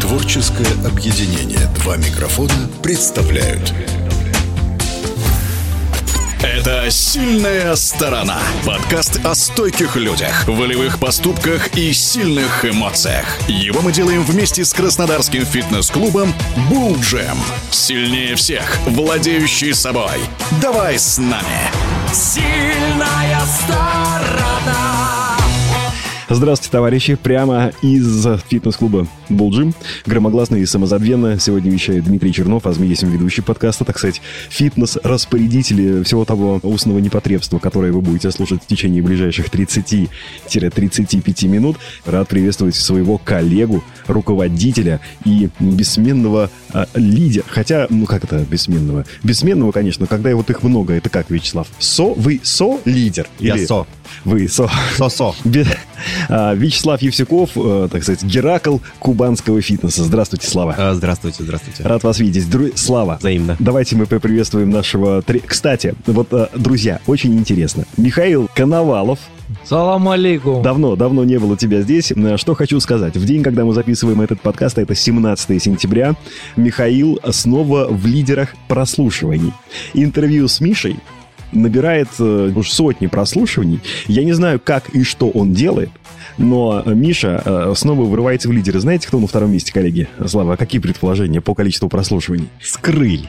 Творческое объединение «Два микрофона» представляют. Это «Сильная сторона» Подкаст о стойких людях, волевых поступках и сильных эмоциях. Его мы делаем вместе с краснодарским фитнес-клубом «Булл Джем» Сильнее всех, владеющий собой. Давай с нами! Сильная сторона Здравствуйте, товарищи! Прямо из фитнес-клуба Булджим. Громогласно и самозабвенно сегодня вещает Дмитрий Чернов, а есть ведущий подкаста, так сказать, фитнес-распорядители всего того устного непотребства, которое вы будете слушать в течение ближайших 30-35 минут. Рад приветствовать своего коллегу, руководителя и бессменного а, лидера. Хотя, ну как это бессменного? Бессменного, конечно, когда вот их много. Это как, Вячеслав? Со? Вы со-лидер? Я со. Вы со. Со-со. А, Вячеслав Евсюков, э, так сказать, Геракл кубанского фитнеса. Здравствуйте, Слава. А, здравствуйте, здравствуйте. Рад вас видеть. Дру... Слава. Взаимно. Давайте мы поприветствуем нашего... Кстати, вот, э, друзья, очень интересно. Михаил Коновалов, Салам алейкум. Давно, давно не было тебя здесь. Э, что хочу сказать. В день, когда мы записываем этот подкаст, а это 17 сентября, Михаил снова в лидерах прослушиваний. Интервью с Мишей набирает э, уж сотни прослушиваний. Я не знаю, как и что он делает, но Миша э, снова вырывается в лидеры. Знаете, кто на втором месте, коллеги? Слава, а какие предположения по количеству прослушиваний? Скрыль.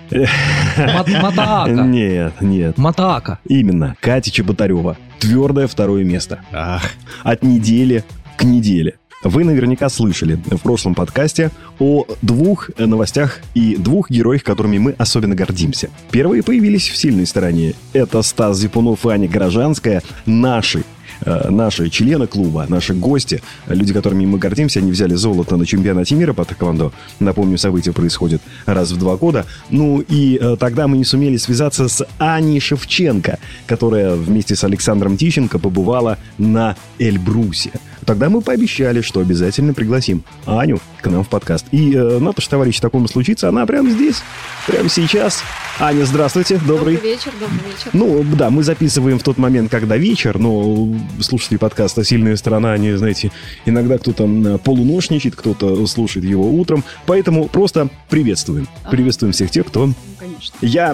Матаака. Нет, нет. Матаака. Именно. Катя Чеботарева. Твердое второе место. Ах. От недели к неделе. Вы наверняка слышали в прошлом подкасте о двух новостях и двух героях, которыми мы особенно гордимся. Первые появились в сильной стороне. Это Стас Зипунов и Аня Горожанская, наши Э, наши члены клуба, наши гости, люди, которыми мы гордимся, они взяли золото на чемпионате мира по тэквондо. Напомню, событие происходит раз в два года. Ну и э, тогда мы не сумели связаться с Аней Шевченко, которая вместе с Александром Тищенко побывала на Эльбрусе. Тогда мы пообещали, что обязательно пригласим Аню к нам в подкаст. И э, надо же, товарищ, такому случится, она прямо здесь, прямо сейчас. Аня, здравствуйте, добрый. Добрый вечер, добрый вечер. Ну, да, мы записываем в тот момент, когда вечер, но слушатели подкаста «Сильная сторона», они, знаете, иногда кто-то полуношничает, кто-то слушает его утром, поэтому просто приветствуем. Приветствуем всех тех, кто конечно. Я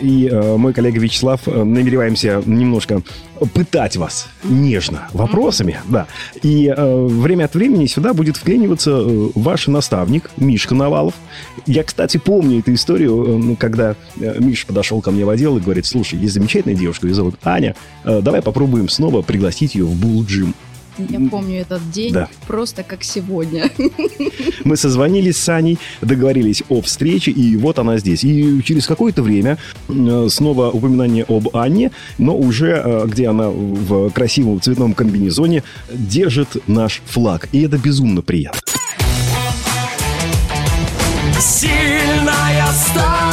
и э, мой коллега Вячеслав э, намереваемся немножко пытать вас нежно вопросами, mm-hmm. да. И э, время от времени сюда будет вклиниваться ваш наставник Мишка Навалов. Я, кстати, помню эту историю, когда Миша подошел ко мне в отдел и говорит, слушай, есть замечательная девушка, ее зовут Аня, давай попробуем снова пригласить ее в Булл Джим. Я помню этот день да. просто как сегодня. Мы созвонились с Аней, договорились о встрече, и вот она здесь. И через какое-то время э, снова упоминание об Анне, но уже э, где она в красивом цветном комбинезоне держит наш флаг. И это безумно приятно. Сильная сторона.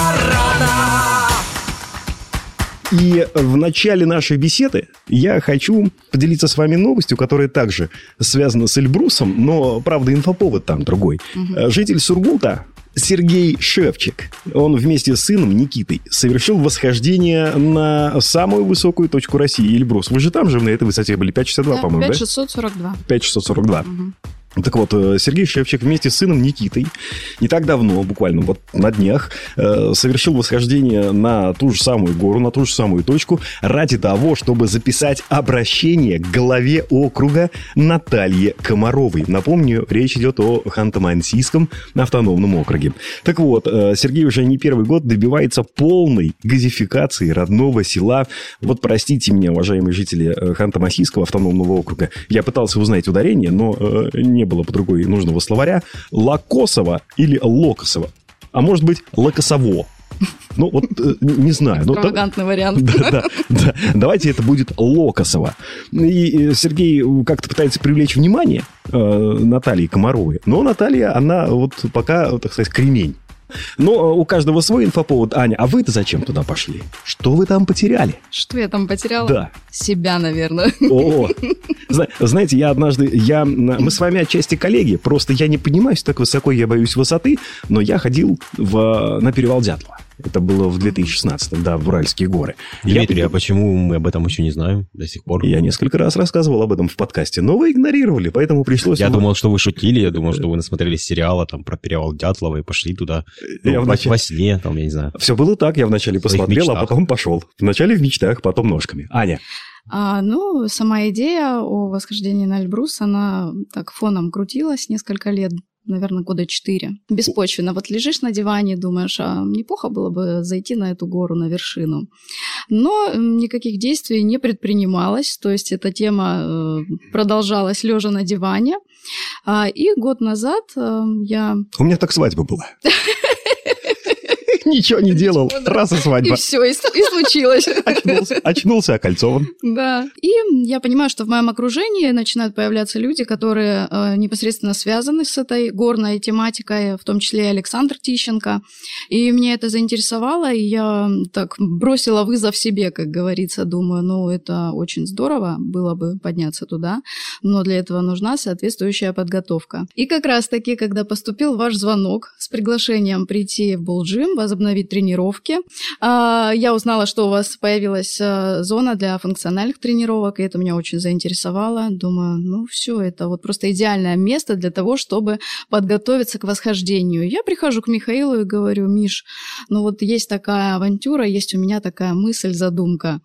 И в начале нашей беседы я хочу поделиться с вами новостью, которая также связана с Эльбрусом, но, правда, инфоповод там другой. Угу. Житель Сургута Сергей Шевчик, он вместе с сыном Никитой совершил восхождение на самую высокую точку России, Эльбрус. Вы же там же на этой высоте были, 562, да, по-моему, 5642. да? 5642. Угу. Так вот, э, Сергей Шевчик вместе с сыном Никитой не так давно, буквально вот на днях, э, совершил восхождение на ту же самую гору, на ту же самую точку, ради того, чтобы записать обращение к главе округа Наталье Комаровой. Напомню, речь идет о Ханты-Мансийском автономном округе. Так вот, э, Сергей уже не первый год добивается полной газификации родного села. Вот простите меня, уважаемые жители Ханты-Мансийского автономного округа, я пытался узнать ударение, но не было по другой нужного словаря, Лакосово или Локосово. А может быть, Локосово. Ну, вот э, не знаю. Экстравагантный ну, вариант. Да, да, да. Давайте это будет Локосово. И Сергей как-то пытается привлечь внимание э, Натальи Комаровой. Но Наталья, она вот пока, так сказать, кремень. Но э, у каждого свой инфоповод. Аня, а вы-то зачем туда пошли? Что вы там потеряли? Что я там потеряла? Да. Себя, наверное. О, знаете, я однажды, я, мы с вами отчасти коллеги, просто я не поднимаюсь так высоко, я боюсь высоты, но я ходил в, на перевал Дятлова. Это было в 2016 да, в Уральские горы. Дмитрий, я... а почему мы об этом еще не знаем до сих пор? Я несколько раз рассказывал об этом в подкасте, но вы игнорировали, поэтому пришлось... Я думал, что вы шутили, я думал, что вы насмотрелись сериала там про перевал Дятлова и пошли туда ну, я вначале... во сне, там, я не знаю. Все было так, я вначале посмотрел, а потом пошел. Вначале в мечтах, потом ножками. Аня. А, ну, сама идея о восхождении на Эльбрус, она так фоном крутилась несколько лет наверное, года четыре. Беспочвенно. Вот лежишь на диване думаешь, а неплохо было бы зайти на эту гору, на вершину. Но никаких действий не предпринималось. То есть эта тема э, продолжалась лежа на диване. А, и год назад э, я... У меня так свадьба была. Ничего не делал. Раз и свадьба. И все, и, и случилось. Очнулся, очнулся окольцован. Да. И я понимаю, что в моем окружении начинают появляться люди, которые э, непосредственно связаны с этой горной тематикой, в том числе и Александр Тищенко. И меня это заинтересовало, и я так бросила вызов себе, как говорится. Думаю, ну, это очень здорово было бы подняться туда, но для этого нужна соответствующая подготовка. И как раз-таки, когда поступил ваш звонок с приглашением прийти в Булджим, возобновить тренировки. А, я узнала, что у вас появилась а, зона для функциональных тренировок, и это меня очень заинтересовало. Думаю, ну все, это вот просто идеальное место для того, чтобы подготовиться к восхождению. Я прихожу к Михаилу и говорю, Миш, ну вот есть такая авантюра, есть у меня такая мысль, задумка.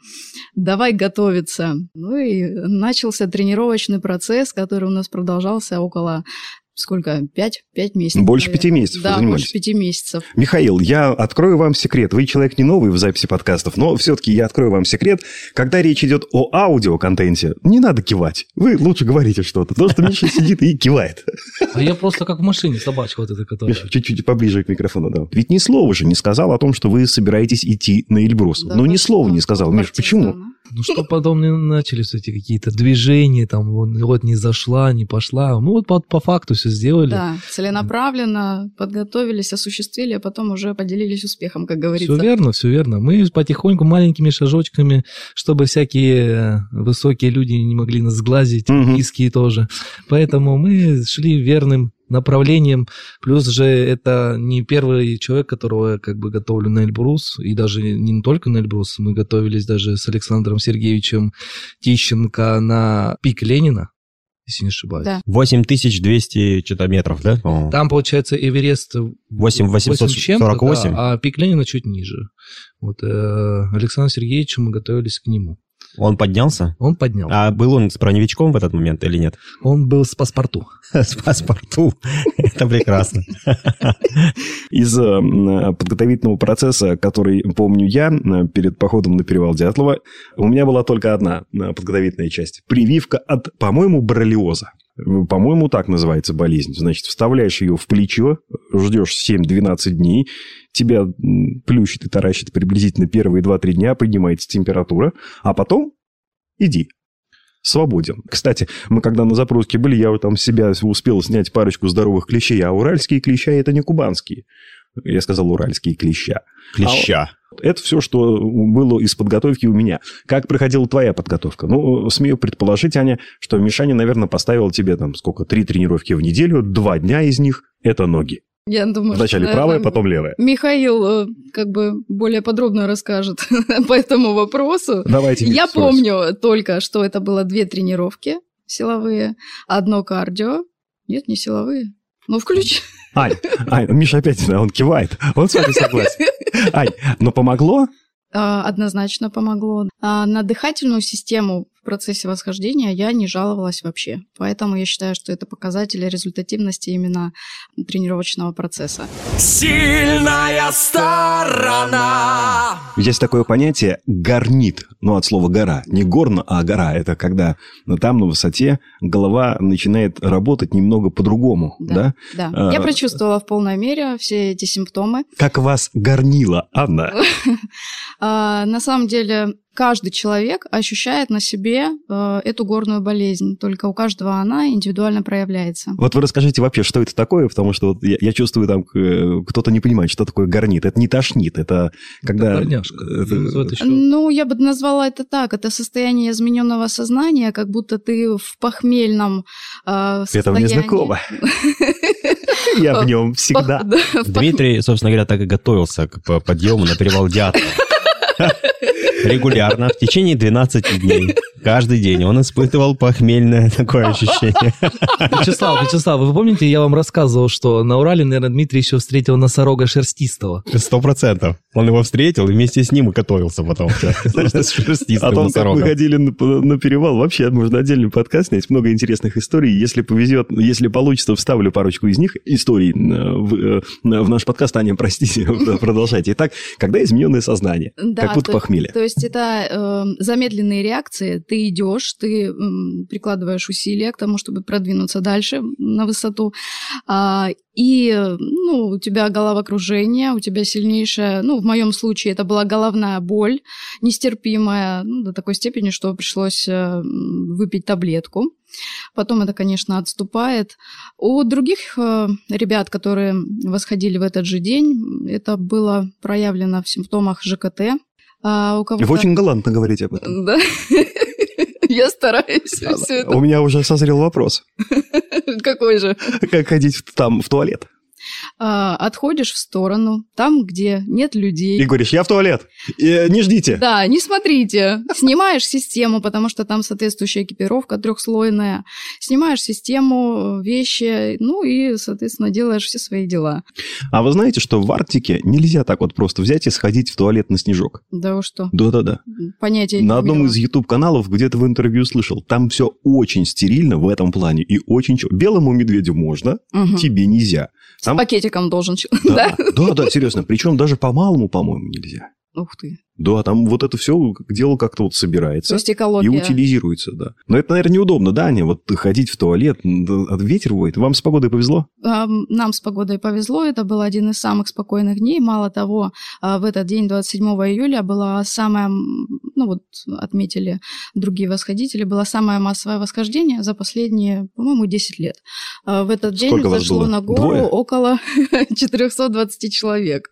Давай готовиться. Ну и начался тренировочный процесс, который у нас продолжался около сколько, пять, пять месяцев. Больше наверное. пяти месяцев Да, больше пяти месяцев. Михаил, я открою вам секрет. Вы человек не новый в записи подкастов, но все-таки я открою вам секрет. Когда речь идет о аудиоконтенте, не надо кивать. Вы лучше говорите что-то. То, что Миша сидит и кивает. А я просто как в машине собачка вот эта, которая... Миша, чуть-чуть поближе к микрофону, да. Ведь ни слова же не сказал о том, что вы собираетесь идти на Эльбрус. Да, ну, ни слова не сказал. Миш, почему? Ну, что потом не начались эти какие-то движения, там, вот не зашла, не пошла. Мы вот по, по факту все сделали. Да, целенаправленно подготовились, осуществили, а потом уже поделились успехом, как говорится. Все верно, все верно. Мы потихоньку, маленькими шажочками, чтобы всякие высокие люди не могли нас сглазить, угу. низкие тоже. Поэтому мы шли верным направлением. Плюс же это не первый человек, которого я как бы готовлю на Эльбрус, и даже не только на Эльбрус, мы готовились даже с Александром Сергеевичем Тищенко на пик Ленина, если не ошибаюсь. Да. 8200 что-то метров, да? Там, получается, Эверест 8848, да, а пик Ленина чуть ниже. Вот э, Александр Сергеевич, мы готовились к нему. Он поднялся? Он поднялся. А был он с броневичком в этот момент или нет? Он был с паспорту. С паспорту. Это прекрасно. Из э, подготовительного процесса, который помню я э, перед походом на перевал Дятлова, у меня была только одна э, подготовительная часть. Прививка от, по-моему, боррелиоза. По-моему, так называется болезнь. Значит, вставляешь ее в плечо, ждешь 7-12 дней, тебя плющит и таращит приблизительно первые 2-3 дня, поднимается температура, а потом иди, свободен. Кстати, мы когда на запруске были, я там себя успел снять парочку здоровых клещей, а уральские клеща – это не кубанские. Я сказал уральские клеща. Клеща. А это все, что было из подготовки у меня. Как проходила твоя подготовка? Ну, смею предположить, Аня, что Мишаня, наверное, поставил тебе там сколько, три тренировки в неделю, два дня из них – это ноги. Я думаю, Вначале что, правая, потом левая. Михаил э, как бы более подробно расскажет по этому вопросу. Давайте. Я помню только, что это было две тренировки силовые, одно кардио. Нет, не силовые. Ну, включи. Ань, Ань, Миша опять, он кивает. Он с вами согласен. Ань, но помогло? А, однозначно помогло. А на дыхательную систему процессе восхождения я не жаловалась вообще. Поэтому я считаю, что это показатель результативности именно тренировочного процесса. Сильная сторона! Есть такое понятие «горнит». Ну, от слова «гора». Не горно, а «гора». Это когда там, на высоте, голова начинает работать немного по-другому, да? Да, да. А, я прочувствовала в полной мере все эти симптомы. Как вас горнило, Анна? А, на самом деле, каждый человек ощущает на себе э, эту горную болезнь, только у каждого она индивидуально проявляется. Вот вы расскажите вообще, что это такое, потому что вот я, я чувствую, там э, кто-то не понимает, что такое горнит. Это не тошнит, это когда... Это это... Ну, я бы назвала это так, это состояние измененного сознания, как будто ты в похмельном э, состоянии. Это мне знакомо. Я в нем всегда. Дмитрий, собственно говоря, так и готовился к подъему на перевал Дятла. Регулярно, в течение 12 дней. Каждый день он испытывал похмельное такое ощущение. Вячеслав, Вячеслав, вы помните, я вам рассказывал, что на Урале, наверное, Дмитрий еще встретил носорога шерстистого? Сто процентов. Он его встретил и вместе с ним и готовился потом. О том, как мы ходили на перевал, вообще можно отдельный подкаст снять. Много интересных историй. Если повезет, если получится, вставлю парочку из них историй в, в наш подкаст. Аня, простите, продолжайте. Итак, когда измененное сознание? Как будто похмелье. То есть это замедленные реакции ты идешь, ты прикладываешь усилия к тому, чтобы продвинуться дальше на высоту, а, и ну, у тебя головокружение, у тебя сильнейшая, ну, в моем случае это была головная боль, нестерпимая, ну, до такой степени, что пришлось э, выпить таблетку. Потом это, конечно, отступает. У других э, ребят, которые восходили в этот же день, это было проявлено в симптомах ЖКТ. А у кого Вы очень галантно говорите об этом. Да. Я стараюсь все это. У меня уже созрел вопрос. Какой же? Как ходить там в туалет? А, отходишь в сторону, там, где нет людей. И говоришь, я в туалет, и, э, не ждите. Да, не смотрите. Снимаешь систему, потому что там соответствующая экипировка трехслойная. Снимаешь систему, вещи, ну и, соответственно, делаешь все свои дела. А вы знаете, что в Арктике нельзя так вот просто взять и сходить в туалет на снежок? Да вы что? Да-да-да. Понятия На одном из YouTube-каналов где-то в интервью слышал, там все очень стерильно в этом плане и очень... Белому медведю можно, угу. тебе нельзя. Там... С пакетиком должен... Да, да, да, да, серьезно. Причем даже по малому, по-моему, нельзя. Ух ты. Да, там вот это все дело как-то вот собирается. То есть экология. И утилизируется, да. Но это, наверное, неудобно, да, Аня? Вот ходить в туалет, от ветер воет. Вам с погодой повезло? Нам с погодой повезло. Это был один из самых спокойных дней. Мало того, а, в этот день, 27 июля, была самая, ну вот отметили другие восходители, было самое массовое восхождение за последние, по-моему, 10 лет. А, в этот день Сколько зашло на гору Двое? около 420 человек.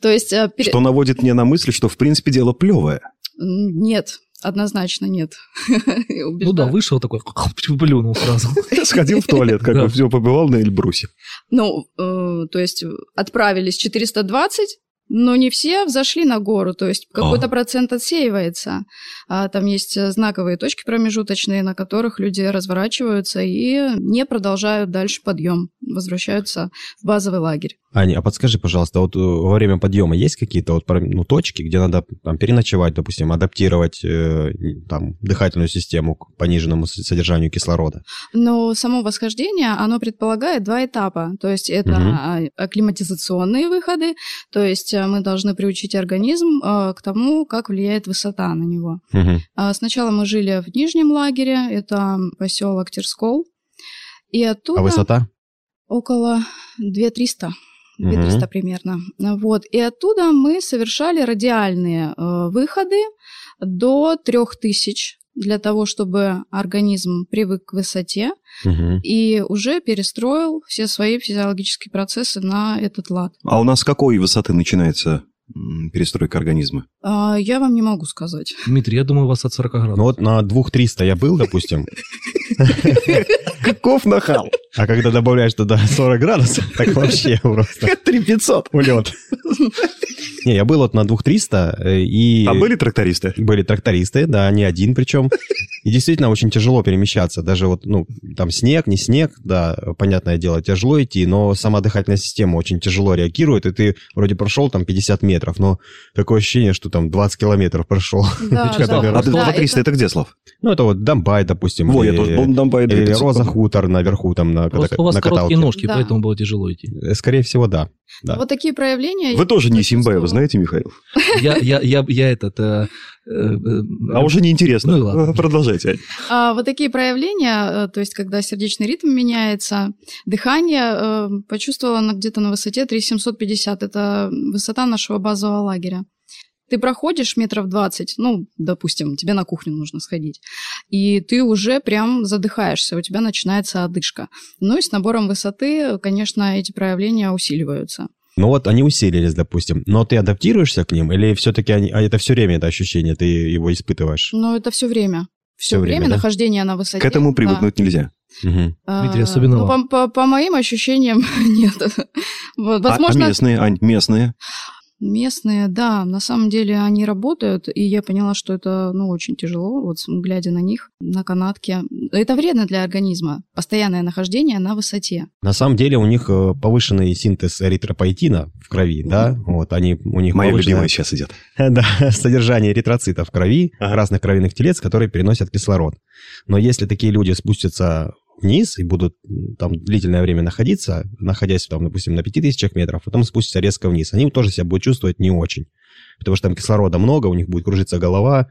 То есть... Э, что наводит мне на мысль, что в принципе дело плевое. Нет, Однозначно нет. ну да, вышел такой, плюнул сразу. Сходил в туалет, как бы все побывал на Эльбрусе. Ну, э, то есть отправились 420, но не все взошли на гору, то есть какой-то а. процент отсеивается. А там есть э, знаковые точки промежуточные, на которых люди разворачиваются и не продолжают дальше подъем, возвращаются в базовый лагерь. Аня, а подскажи, пожалуйста, вот э, во время подъема есть какие-то вот ну, точки, где надо там, переночевать, допустим, адаптировать э, там, дыхательную систему к пониженному содержанию кислорода? Ну, само восхождение, оно предполагает два этапа. То есть это угу. акклиматизационные выходы, то есть э, мы должны приучить организм э, к тому, как влияет высота на него. Угу. Сначала мы жили в нижнем лагере, это поселок Терскол. И оттуда... А высота? Около 2300. 2300 угу. примерно. Вот. И оттуда мы совершали радиальные э, выходы до 3000 для того, чтобы организм привык к высоте угу. и уже перестроил все свои физиологические процессы на этот лад. А у нас с какой высоты начинается перестройка организма? А, я вам не могу сказать. Дмитрий, я думаю, у вас от 40 градусов. Ну вот на 2300 я был, допустим. Каков нахал. А когда добавляешь туда 40 градусов, так вообще просто... 3500. Улет. Не, я был вот на 2300 э, и... А были трактористы? Были трактористы, да, не один причем. И действительно очень тяжело перемещаться. Даже вот, ну, там снег, не снег, да, понятное дело, тяжело идти, но сама дыхательная система очень тяжело реагирует, и ты вроде прошел там 50 метров, но такое ощущение, что там 20 километров прошел. Да, да. А 2300 это где, Слав? Ну, это вот Домбай, допустим. Во, я тоже был Домбай. Или Роза Хутор наверху там на Просто у вас короткие ножки, поэтому было тяжело идти. Э, скорее всего, да. Да. Вот такие проявления... Вы тоже не Симбаева, вы знаете, Михаил? Я, я, я, я этот... Э, а уже неинтересно. Ну, ладно. Продолжайте. А, вот такие проявления, э, то есть когда сердечный ритм меняется, дыхание, э, почувствовала где-то на высоте 3750. Это высота нашего базового лагеря. Ты проходишь метров 20, ну, допустим, тебе на кухню нужно сходить, и ты уже прям задыхаешься, у тебя начинается одышка. Ну и с набором высоты, конечно, эти проявления усиливаются. Ну вот они усилились, допустим. Но ты адаптируешься к ним или все-таки они, а это все время это ощущение, ты его испытываешь? Ну, это все время. все время, время, да? нахождение на высоте. К этому да. привыкнуть нельзя. Мгм. А, Дмитрий, особенно ну, по, по- по моим ощущениям, нет. Вот, А- Возможно, а местные, Ань, местные? Местные, да, на самом деле они работают, и я поняла, что это, ну, очень тяжело, вот глядя на них, на канатке. Это вредно для организма, постоянное нахождение на высоте. На самом деле у них э, повышенный синтез эритропоэтина в крови, да, вот они, у них Моя повышенное- любимая сейчас идет. Да, содержание эритроцитов в крови, Ага. разных кровяных телец, которые переносят кислород. Но если такие люди спустятся вниз и будут там длительное время находиться, находясь там, допустим, на 5000 метров, потом спустятся резко вниз, они тоже себя будут чувствовать не очень. Потому что там кислорода много, у них будет кружиться голова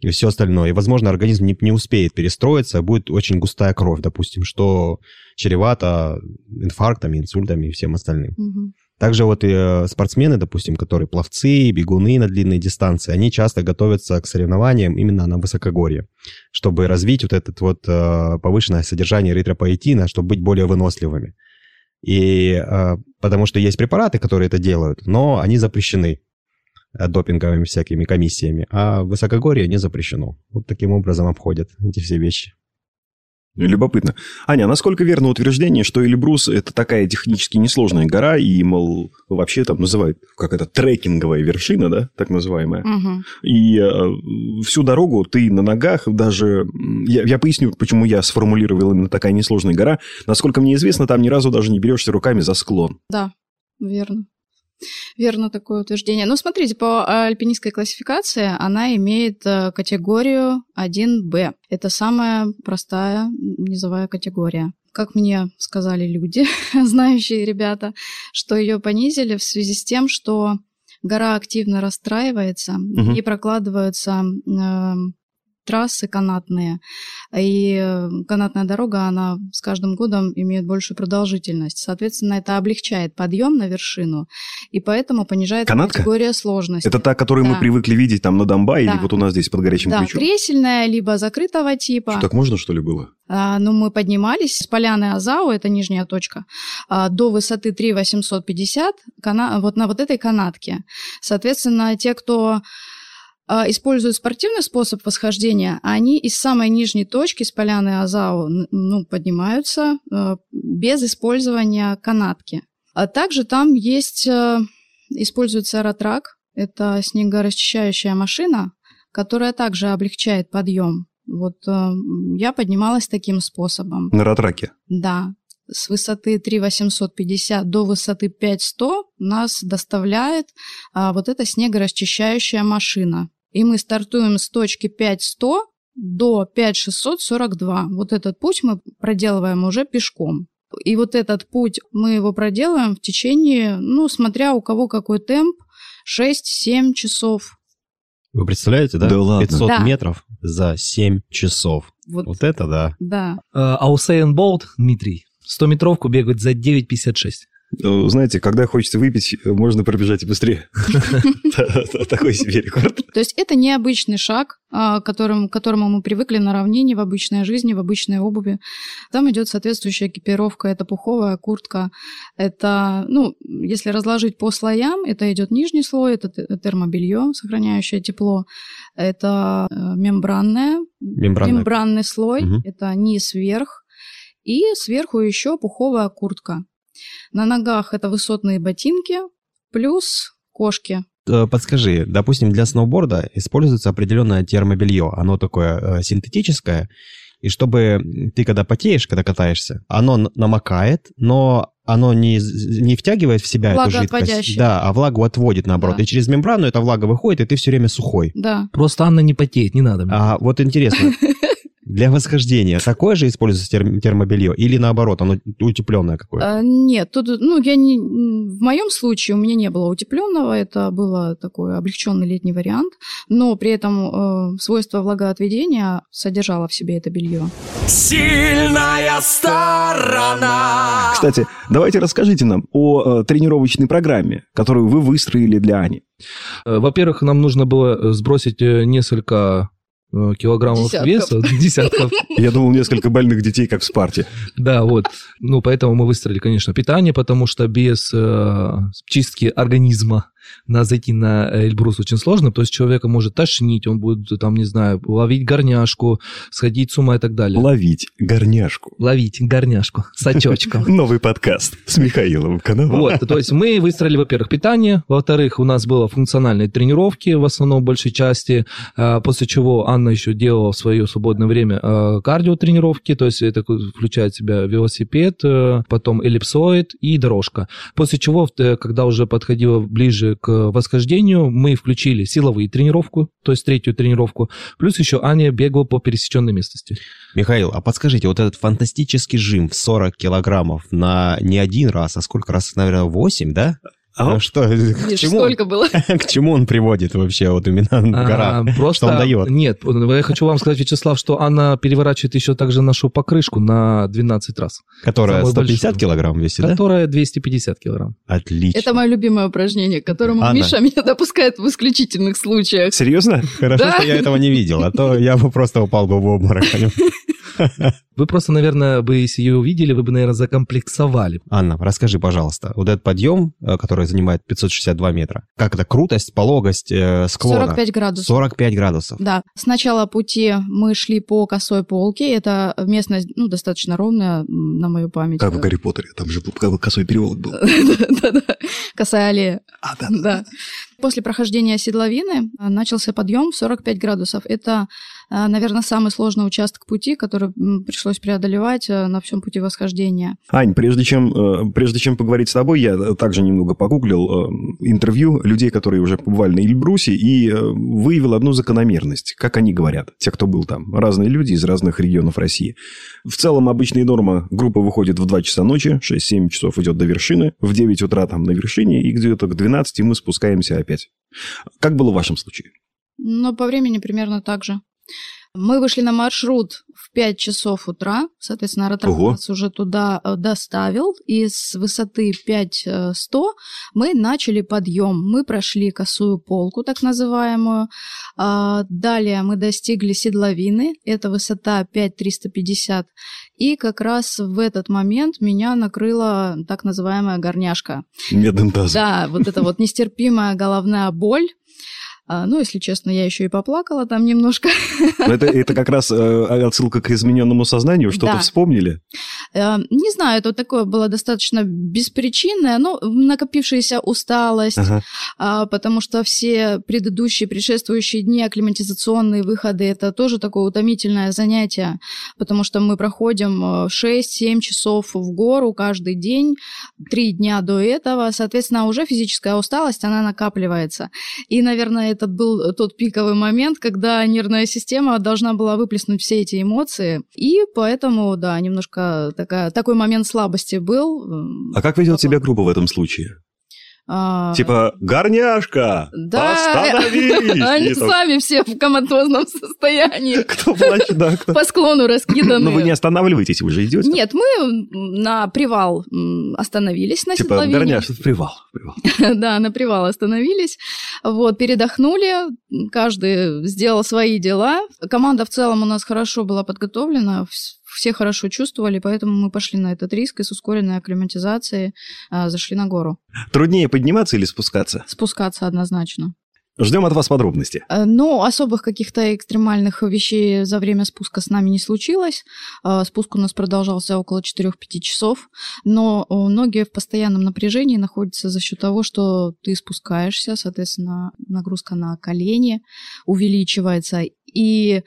и все остальное. И, возможно, организм не, не успеет перестроиться, будет очень густая кровь, допустим, что чревато инфарктами, инсультами и всем остальным. Мгм. Также вот и э, спортсмены, допустим, которые пловцы, бегуны на длинные дистанции, они часто готовятся к соревнованиям именно на высокогорье, чтобы развить вот это вот э, повышенное содержание эритропоэтина, чтобы быть более выносливыми. И э, потому что есть препараты, которые это делают, но они запрещены допинговыми всякими комиссиями, а высокогорье не запрещено. Вот таким образом обходят эти все вещи. Любопытно. Аня, а насколько верно утверждение, что Эльбрус – это такая технически несложная гора, и, мол, вообще там называют, как это, трекинговая вершина, да, так называемая. Мгм. И э, всю дорогу ты на ногах даже... Я, я поясню, почему я сформулировал именно такая несложная гора. Насколько мне известно, там ни разу даже не берешься руками за склон. Да, верно. Верно такое утверждение. Ну, смотрите, по альпинистской классификации она имеет э, категорию 1Б. Это самая простая низовая категория. Как мне сказали люди, знающие ребята, что ее понизили в связи с тем, что гора активно расстраивается, Мгм. и прокладываются э, трассы канатные, и э, канатная дорога, она с каждым годом имеет большую продолжительность. Соответственно, это облегчает подъем на вершину, и поэтому понижается Канатка? категория сложности. Это та, которую мы Да. привыкли видеть там на Донбай или Да. вот у нас здесь под горячим да, ключом. кресельная, либо закрытого типа. Что, так можно, что ли, было? А, ну, мы поднимались с поляны Азау, это нижняя точка, а, до высоты 3850 кана- вот на вот этой канатке. Соответственно, те, кто используют спортивный способ восхождения, они из самой нижней точки, с поляны Азау, ну, поднимаются а, без использования канатки. А также там есть, а, используется аэротрак, это снегорасчищающая машина, которая также облегчает подъем. Вот э, я поднималась таким способом. На ратраке. Да, с высоты 3850 до высоты 5100 нас доставляет а, вот эта снегорасчищающая машина. И мы стартуем с точки 5100 до 5642. Вот этот путь мы проделываем уже пешком. И вот этот путь мы его проделаем в течение, ну, смотря у кого какой темп, 6-7 часов. Вы представляете, да? Да ладно. 500 Да. метров за 7 часов. Вот, Вот это да. да. А Усейн Болт, Дмитрий, 100-метровку бегает за 9.56. Э, Знаете, когда хочется выпить, можно пробежать и быстрее. Такой себе рекорд. То есть это необычный шаг, а, которым, к которому мы привыкли на равнине в обычной жизни, в обычной обуви. Там идет соответствующая экипировка, это пуховая куртка, это, ну, если разложить по слоям, это идет нижний слой, это термобелье, сохраняющее тепло, это э, мембранное, Мембранная. мембранный слой, это низ вверх, и сверху еще пуховая куртка. На ногах это высотные ботинки плюс кошки. Э, Подскажи, допустим, для сноуборда используется определенное термобелье. Оно такое э, синтетическое. И чтобы ты, когда потеешь, когда катаешься, оно намокает, но оно не, не втягивает в себя эту жидкость. Да, а влагу отводит наоборот. Да. И через мембрану эта влага выходит, и ты все время сухой. Да. Просто Анна не потеет, не надо. мне. А вот интересно, для восхождения такое же используется терм- термобелье или наоборот, оно утепленное какое-то? А, Нет, тут, ну, я не, в моем случае у меня не было утепленного, это было такой облегченный летний вариант, но при этом э, свойство влагоотведения содержало в себе это белье. Сильная сторона. Кстати, давайте расскажите нам о э, тренировочной программе, которую вы выстроили для Ани. Э, Во-первых, нам нужно было э, сбросить э, несколько килограммов Десятков. веса, десятков. Я думал, несколько больных детей, как в Спарте. Да, вот. Ну, поэтому мы выстроили, конечно, питание, потому что без э, чистки организма на зайти на Эльбрус очень сложно, то есть человека может тошнить, он будет, там, не знаю, ловить горняшку, сходить с ума и так далее. Ловить горняшку. Ловить горняшку с очочком. Новый подкаст с Михаилом Коновалом. Вот, то есть мы выстроили, во-первых, питание, во-вторых, у нас было функциональные тренировки, в основном большей части, а, после чего Анна еще делала в свое свободное время а, кардиотренировки, то есть это включает в себя велосипед, э, потом эллипсоид и дорожка. После чего, э, когда уже подходило ближе к восхождению, мы включили силовые тренировку, то есть третью тренировку, плюс еще Аня бегала по пересеченной местности. Михаил, а подскажите, вот этот фантастический жим в 40 килограммов на не один раз, а сколько раз, наверное, 8, да? А что, к чему, сколько было? к чему он приводит вообще вот именно гора? А, просто, что он дает? Нет, я хочу вам сказать, Вячеслав, что она переворачивает еще также нашу покрышку на 12 раз. Которая Самую 150 большую. килограмм весит, да? Которая 250 килограмм. Отлично. Это мое любимое упражнение, к которому Анна. Миша меня допускает в исключительных случаях. Серьезно? Хорошо, Да. что я этого не видел, а то я бы просто упал бы в обморок. Вы просто, наверное, бы, если ее увидели, вы бы, наверное, закомплексовали. Анна, расскажи, пожалуйста, вот этот подъем, э, который занимает 562 метра, как это крутость, пологость, э, склона? 45 градусов. 45 градусов. Да, с начала пути мы шли по косой полке. Это местность, ну, достаточно ровная, на мою память. Как в Гарри Поттере, там же был косой переулок был. Да-да, косая аллея. А, да. Да. После прохождения седловины э, начался подъем в 45 градусов. Это, наверное, самый сложный участок пути, который пришлось преодолевать э, на всем пути восхождения. Ань, прежде чем, э, прежде чем поговорить с тобой, я э, также немного погуглил э, интервью людей, которые уже побывали на Эльбрусе, и э, выявил одну закономерность, как они говорят, те, кто был там. Разные люди из разных регионов России. В целом, обычная норма, группа выходит в 2 часа ночи, 6-7 часов идет до вершины, в 9 утра там на вершине, и где-то к 12 мы спускаемся опять. Как было в вашем случае? Но по времени примерно так же. Мы вышли на маршрут в 5 часов утра, соответственно, аэротрак Ого. нас уже туда э, доставил, и с высоты 5100 мы начали подъем. Мы прошли косую полку, так называемую. А, Далее мы достигли седловины, это высота 5350, и как раз в этот момент меня накрыла так называемая горняшка. Медным тазом. Да, вот эта вот нестерпимая головная боль. А, Ну, если честно, я еще и поплакала там немножко. Но Это, это как раз э, отсылка к измененному сознанию, что-то Да. вспомнили? Э, Не знаю, это такое было достаточно беспричинное, но накопившаяся усталость, Ага. а, потому что все предыдущие, предшествующие дни, акклиматизационные выходы, это тоже такое утомительное занятие, потому что мы проходим э, 6-7 часов в гору каждый день, три дня до этого, соответственно, уже физическая усталость, она накапливается. И, наверное, это был тот пиковый момент, когда нервная система должна была выплеснуть все эти эмоции, и поэтому, да, немножко такая, такой момент слабости был. М, А как ведет себя группа в этом случае? А, Типа, горняшка, Да, остановись! Они сами все в коматозном состоянии. Кто плачет, да, кто... По склону раскиданы. Ну, вы не останавливаетесь, вы же идете. Нет, мы на привал остановились на Типа, седловине. горняшка, привал, привал. Да, на привал остановились. Вот, передохнули, каждый сделал свои дела. Команда в целом у нас хорошо была подготовлена, все хорошо чувствовали, поэтому мы пошли на этот риск и с ускоренной акклиматизацией а, зашли на гору. Труднее подниматься или спускаться? Спускаться однозначно. Ждем от вас подробности. Э, Но особых каких-то экстремальных вещей за время спуска с нами не случилось. Э, Спуск у нас продолжался около 4-5 часов, но э, ноги в постоянном напряжении находятся за счет того, что ты спускаешься, соответственно, нагрузка на колени увеличивается, и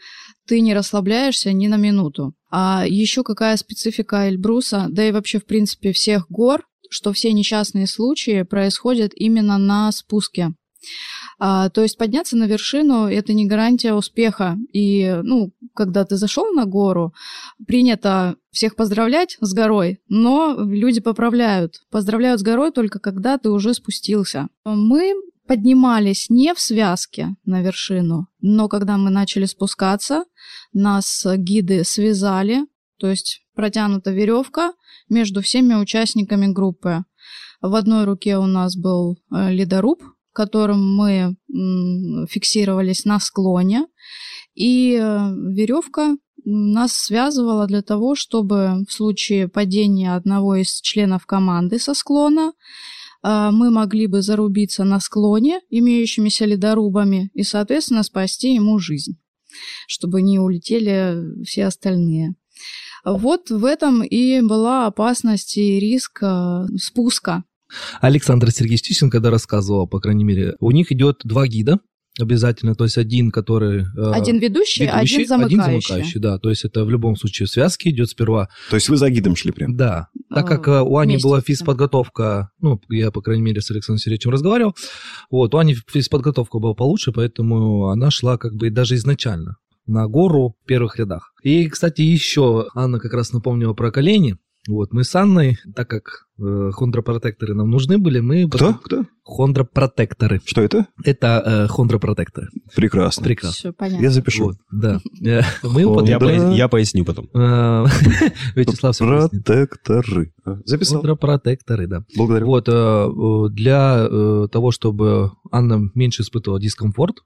ты не расслабляешься ни на минуту. А еще какая специфика Эльбруса, да и вообще, в принципе, всех гор, что все несчастные случаи происходят именно на спуске. А, то есть подняться на вершину это не гарантия успеха. И, ну, когда ты зашел на гору, принято всех поздравлять с горой, но люди поправляют. Поздравляют с горой только когда ты уже спустился. Мы поднимались не в связке на вершину, но когда мы начали спускаться, нас гиды связали, то есть протянута веревка между всеми участниками группы. В одной руке у нас был э, ледоруб, которым мы фиксировались на склоне, и веревка нас связывала для того, чтобы в случае падения одного из членов команды со склона мы могли бы зарубиться на склоне имеющимися ледорубами и, соответственно, спасти ему жизнь, чтобы не улетели все остальные. Вот в этом и была опасность и риск а, спуска. Александр Сергеевич Тищин, когда рассказывал, по крайней мере, у них идет два гида, Обязательно, то есть один, который... Э, один ведущий, ведущий один замыкающий. Один замыкающий, да. То есть это в любом случае в связке идет сперва. То есть вы за гидом шли прям? Да. Так как э, у Ани была физподготовка, ну, я, по крайней мере, с Александром Сергеевичем разговаривал, вот, у Ани физподготовка была получше, поэтому она шла как бы даже изначально на гору в первых рядах. И, кстати, еще Анна как раз напомнила про колени. Вот, мы с Анной, так как э, хондропротекторы нам нужны были, мы... Кто? Кто? Хондропротекторы. Что это? Это э, хондропротекторы. Прекрасно. Прекрасно. Все понятно. Я запишу. Вот, да. Э, мы я, пояс, я поясню потом. Э, Вячеслав Протекторы. А, записал. Хондропротекторы, да. Благодарю. Вот, э, для того, чтобы Анна меньше испытывала дискомфорт,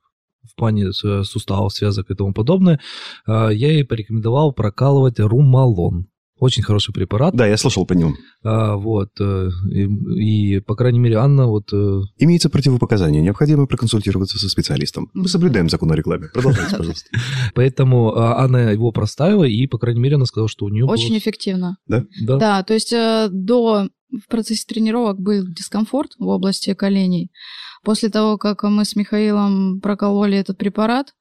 в плане суставов, связок и тому подобное, я ей порекомендовал прокалывать румалон. Очень хороший препарат. Да, я слышал по нему. А, вот. Э, и, и, по крайней мере, Анна вот... Э, Имеется противопоказание. Необходимо проконсультироваться со специалистом. Мы соблюдаем закон о рекламе. Продолжайте, пожалуйста. Поэтому а, Анна его проставила, и, по крайней мере, она сказала, что у нее Очень эффективно. Да? Да. Да, то есть э, до... В процессе тренировок был дискомфорт в области коленей. После того, как мы с Михаилом прокололи этот препарат,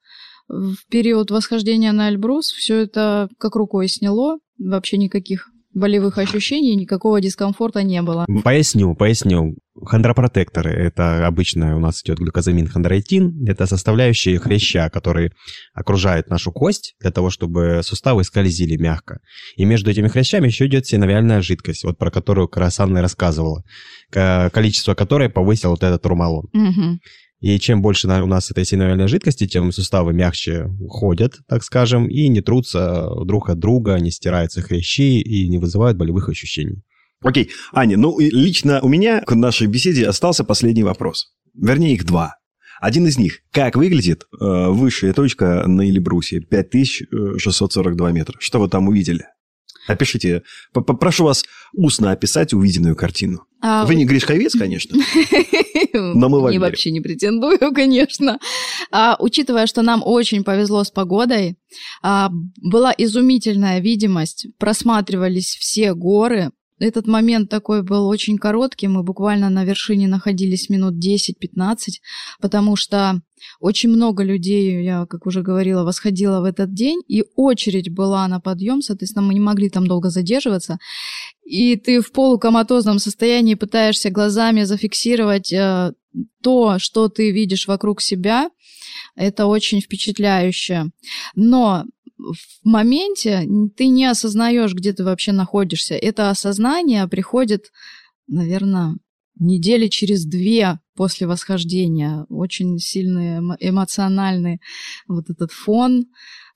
в период восхождения на Эльбрус все это как рукой сняло, вообще никаких болевых ощущений, никакого дискомфорта не было. Поясню, поясню. Хондропротекторы – это обычно у нас идет глюкозамин хондроитин. Это составляющие хряща, которые окружают нашу кость для того, чтобы суставы скользили мягко. И между этими хрящами еще идет синовиальная жидкость, вот про которую как раз Анна рассказывала, количество которой повысил вот этот турмалон. Угу. И чем больше у нас этой синовиальной жидкости, тем суставы мягче ходят, так скажем, и не трутся друг от друга, не стираются хрящи и не вызывают болевых ощущений. Окей, Аня, ну лично у меня к нашей беседе остался последний вопрос. Вернее, их два. Один из них. Как выглядит э, высшая точка на Эльбрусе? 5642 метра. Что вы там увидели? Опишите. Попрошу вас устно описать увиденную картину. А... Вы не Гришковец, конечно, но мы вам Я вообще не претендую, конечно. А, учитывая, что нам очень повезло с погодой, а, была изумительная видимость, просматривались все горы, этот момент такой был очень короткий, мы буквально на вершине находились минут 10-15, потому что очень много людей, я, как уже говорила, восходила в этот день, и очередь была на подъем, соответственно, мы не могли там долго задерживаться. И ты в полукоматозном состоянии пытаешься глазами зафиксировать э, то, что ты видишь вокруг себя. Это очень впечатляюще. Но в моменте ты не осознаешь, где ты вообще находишься. Это осознание приходит, наверное, недели через две после восхождения. Очень сильный эмоциональный вот этот фон.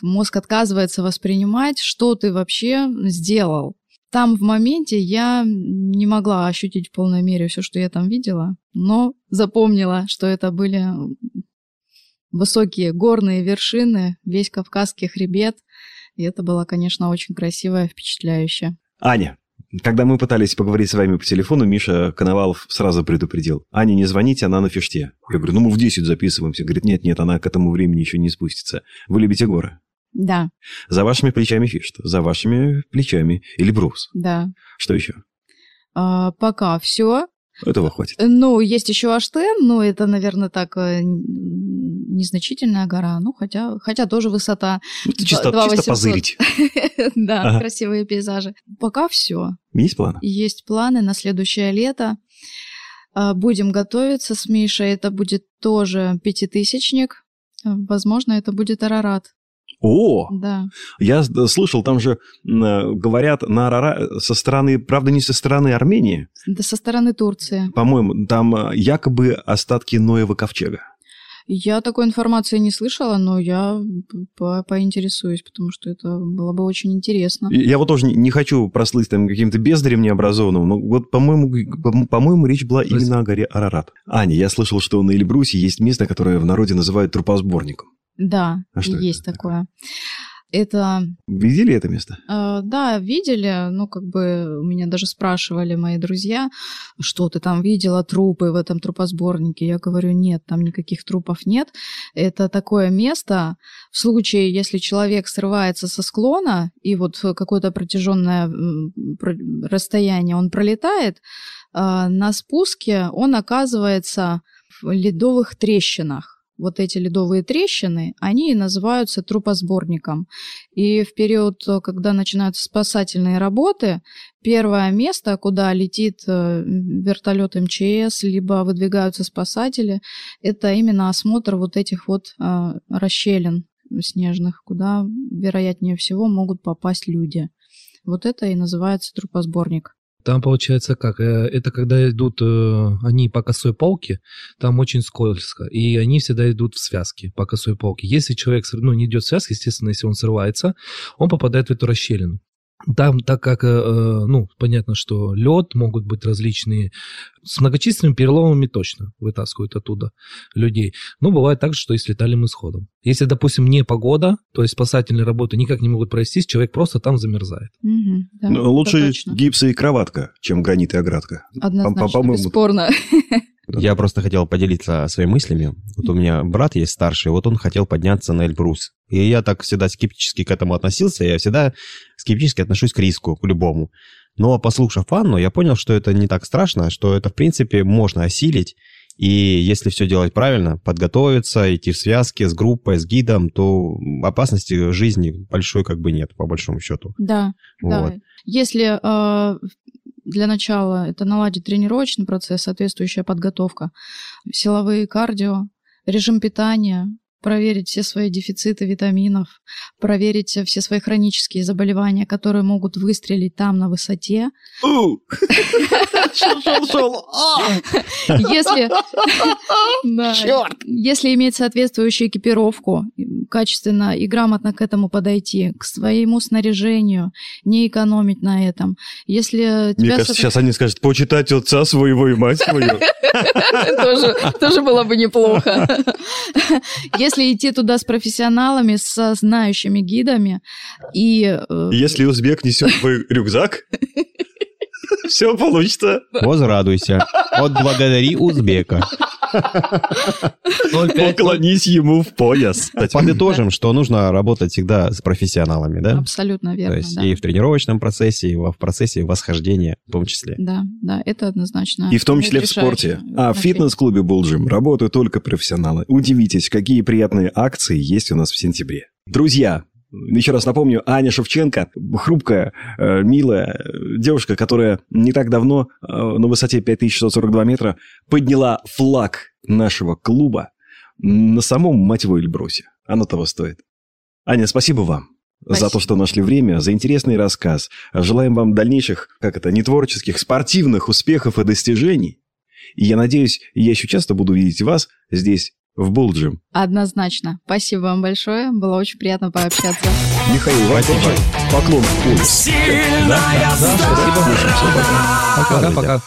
Мозг отказывается воспринимать, что ты вообще сделал. Там в моменте я не могла ощутить в полной мере все, что я там видела, но запомнила, что это были высокие горные вершины, весь Кавказский хребет. И это было, конечно, очень красиво и впечатляюще. Аня, когда мы пытались поговорить с вами по телефону, Миша Коновалов сразу предупредил. Аня, не звоните, она на фиште. Я говорю, ну мы в 10 записываемся. Говорит, нет-нет, она к этому времени еще не спустится. Вы любите горы? Да. За вашими плечами фишт, за вашими плечами или брус. Да. Что еще? А, пока все. Этого хватит. Ну, есть еще Аштен, но это, наверное, так э, незначительная гора, ну, хотя, хотя тоже высота. Ну, чисто, 2 чисто позырить. Да, красивые пейзажи. Пока все. Есть планы? Есть планы на следующее лето. А, будем готовиться с Мишей. Это будет тоже пятитысячник. Возможно, это будет Арарат. О! Да. Я слышал, там же говорят на Арара со стороны, правда, не со стороны Армении. Да со стороны Турции. По-моему, там э, якобы остатки Ноева ковчега. Я такой информации не слышала, но я по поинтересуюсь, потому что это было бы очень интересно. Я вот тоже не хочу прослыть там каким-то бездарем необразованным, но вот, по-моему, по-моему, речь была именно о горе Арарат. Аня, я слышал, что на Эльбрусе есть место, которое в народе называют трупосборником. Да, а есть это такое. Это... Видели это место? Э, да, видели. Ну, как бы меня даже спрашивали мои друзья, что ты там видела, трупы в этом трупосборнике. Я говорю, нет, там никаких трупов нет. Это такое место, в случае, если человек срывается со склона, и вот какое-то протяженное расстояние он пролетает, э, на спуске он оказывается в ледовых трещинах вот эти ледовые трещины, они и называются трупосборником. И в период, когда начинаются спасательные работы, первое место, куда летит э, вертолет МЧС, либо выдвигаются спасатели, это именно осмотр вот этих вот э, расщелин снежных, куда, вероятнее всего, могут попасть люди. Вот это и называется трупосборник. Там получается как? Э, это когда идут э, они по косой полке, там очень скользко, и они всегда идут в связке по косой полке. Если человек ну, не идет в связке, естественно, если он срывается, он попадает в эту расщелину. Там, так как, э, э, ну, понятно, что лед, могут быть различные, с многочисленными переломами точно вытаскивают оттуда людей. Но бывает так, что и с летальным исходом. Если, допустим, не погода, то есть спасательные работы никак не могут провестись, человек просто там замерзает. Угу, да, Но лучше гипс и кроватка, чем гранит и оградка. Однозначно, По бесспорно. Я просто хотел поделиться своими мыслями. Вот у меня брат есть старший, вот он хотел подняться на Эльбрус. И я так всегда скептически к этому относился, я всегда скептически отношусь к риску, к любому. Но послушав Анну, я понял, что это не так страшно, что это, в принципе, можно осилить. И если все делать правильно, подготовиться, идти в связке с группой, с гидом, то опасности жизни большой как бы нет, по большому счету. Да, вот. да. Если э, для начала это наладить тренировочный процесс, соответствующая подготовка, силовые кардио, режим питания, проверить все свои дефициты витаминов, проверить все свои хронические заболевания, которые могут выстрелить там на высоте. Если, если иметь соответствующую экипировку, качественно и грамотно к этому подойти, к своему снаряжению, не экономить на этом. Если Мне кажется, сейчас они скажут, почитать отца своего и мать свою. Тоже было бы неплохо. Если идти туда с профессионалами, со знающими гидами и... Э, Если узбек несет твой рюкзак, все получится. Возрадуйся. Отблагодари узбека. Поклонись ему в пояс. Подытожим, что нужно работать всегда с профессионалами, да? Абсолютно верно. То есть и в тренировочном процессе, и в процессе восхождения в том числе. Да, да, это однозначно. И в том числе в спорте. А в фитнес-клубе Булджим работают только профессионалы. Удивитесь, какие приятные акции есть у нас в сентябре. Друзья, еще раз напомню, Аня Шевченко, хрупкая, э, милая девушка, которая не так давно э, на высоте 5642 метра подняла флаг нашего клуба на самом, мать его, Эльбрусе. Оно того стоит. Аня, спасибо вам. Спасибо. За то, что нашли время, за интересный рассказ. Желаем вам дальнейших, как это, не творческих, спортивных успехов и достижений. И я надеюсь, я еще часто буду видеть вас здесь, в Булджим. Однозначно. Спасибо вам большое. Было очень приятно пообщаться. Михаил, вам тоже поклон в Сильная да, да, да, спасибо. Пока-пока.